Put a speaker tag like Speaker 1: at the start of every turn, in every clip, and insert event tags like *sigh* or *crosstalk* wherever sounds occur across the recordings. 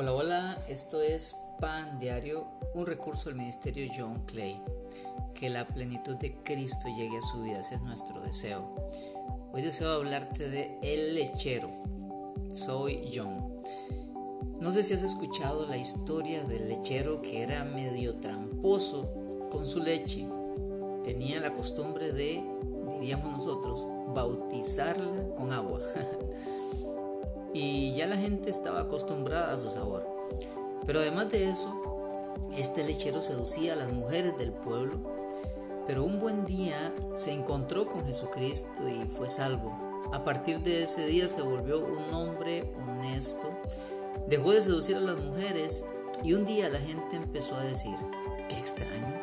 Speaker 1: Hola, hola, esto es Pan Diario, un recurso del Ministerio John Clay. Que la plenitud de Cristo llegue a su vida, ese es nuestro deseo. Hoy deseo hablarte de El Lechero. Soy John. No sé si has escuchado la historia del lechero que era medio tramposo con su leche. Tenía la costumbre de, diríamos nosotros, bautizarla con agua. *laughs* y ya la gente estaba acostumbrada a su sabor. Pero además de eso, este lechero seducía a las mujeres del pueblo, pero un buen día se encontró con Jesucristo y fue salvo. A partir de ese día se volvió un hombre honesto, dejó de seducir a las mujeres y un día la gente empezó a decir, qué extraño,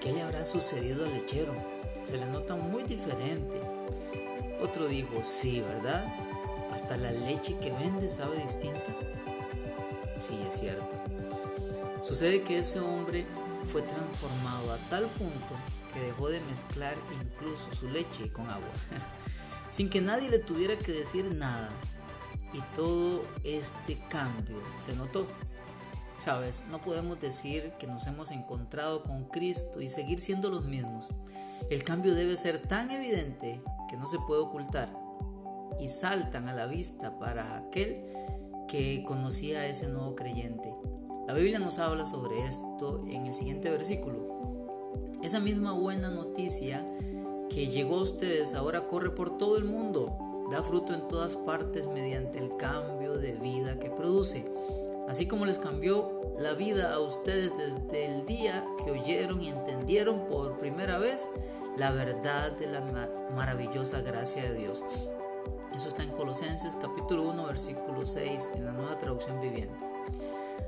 Speaker 1: ¿qué le habrá sucedido al lechero? Se le nota muy diferente. Otro dijo, sí, ¿verdad? Hasta la leche que vende sabe distinta. Sí, es cierto. Sucede que ese hombre fue transformado a tal punto que dejó de mezclar incluso su leche con agua, *laughs* sin que nadie le tuviera que decir nada. Y todo este cambio se notó. Sabes, no podemos decir que nos hemos encontrado con Cristo y seguir siendo los mismos. El cambio debe ser tan evidente que no se puede ocultar y saltan a la vista para aquel que conocía a ese nuevo creyente. La Biblia nos habla sobre esto en el siguiente versículo. Esa misma buena noticia que llegó a ustedes ahora corre por todo el mundo, da fruto en todas partes mediante el cambio de vida que produce. Así como les cambió la vida a ustedes desde el día que oyeron y entendieron por primera vez la verdad de la maravillosa gracia de Dios. Eso está en Colosenses capítulo 1 versículo 6 en la nueva traducción viviente.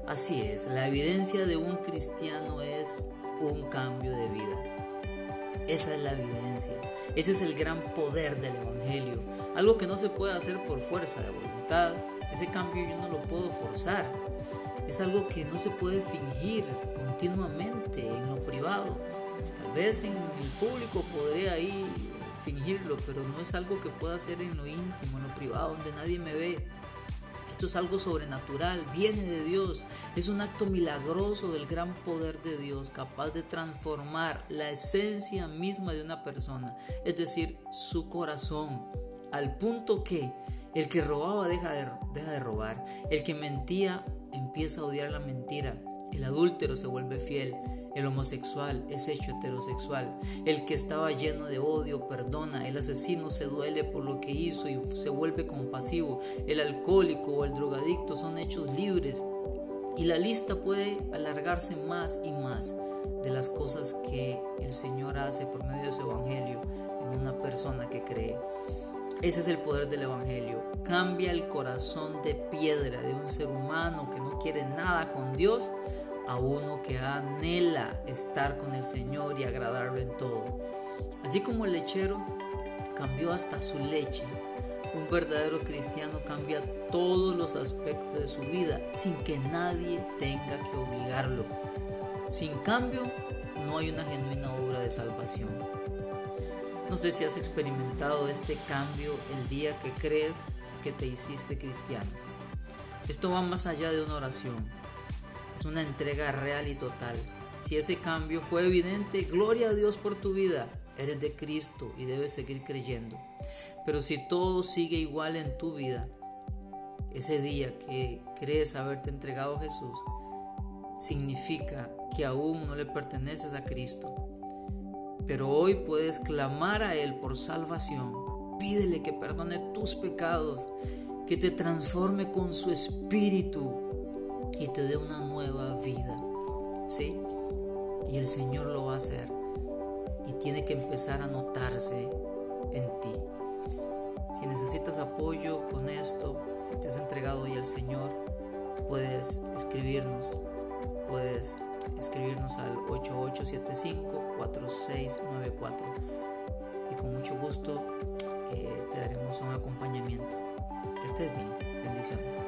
Speaker 1: Así es, la evidencia de un cristiano es un cambio de vida. Esa es la evidencia. Ese es el gran poder del Evangelio. Algo que no se puede hacer por fuerza de voluntad. Ese cambio yo no lo puedo forzar. Es algo que no se puede fingir continuamente en lo privado. Tal vez en el público podría ir fingirlo, pero no es algo que pueda hacer en lo íntimo, en lo privado, donde nadie me ve. Esto es algo sobrenatural, viene de Dios, es un acto milagroso del gran poder de Dios, capaz de transformar la esencia misma de una persona, es decir, su corazón, al punto que el que robaba deja de, deja de robar, el que mentía empieza a odiar la mentira, el adúltero se vuelve fiel, el homosexual es hecho heterosexual. El que estaba lleno de odio perdona. El asesino se duele por lo que hizo y se vuelve compasivo. El alcohólico o el drogadicto son hechos libres. Y la lista puede alargarse más y más de las cosas que el Señor hace por medio de su Evangelio en una persona que cree. Ese es el poder del Evangelio. Cambia el corazón de piedra de un ser humano que no quiere nada con Dios a uno que anhela estar con el Señor y agradarlo en todo. Así como el lechero cambió hasta su leche, un verdadero cristiano cambia todos los aspectos de su vida sin que nadie tenga que obligarlo. Sin cambio, no hay una genuina obra de salvación. No sé si has experimentado este cambio el día que crees que te hiciste cristiano. Esto va más allá de una oración es una entrega real y total. Si ese cambio fue evidente, gloria a Dios por tu vida. Eres de Cristo y debes seguir creyendo. Pero si todo sigue igual en tu vida, ese día que crees haberte entregado a Jesús, significa que aún no le perteneces a Cristo. Pero hoy puedes clamar a Él por salvación. Pídele que perdone tus pecados, que te transforme con su espíritu y te dé una nueva vida. ¿Sí? Y el Señor lo va a hacer. Y tiene que empezar a notarse en ti. Si necesitas apoyo con esto, si te has entregado hoy al Señor, puedes escribirnos. Puedes escribirnos al 8875-4694. Y con mucho gusto eh, te daremos un acompañamiento. Que estés bien. Bendiciones.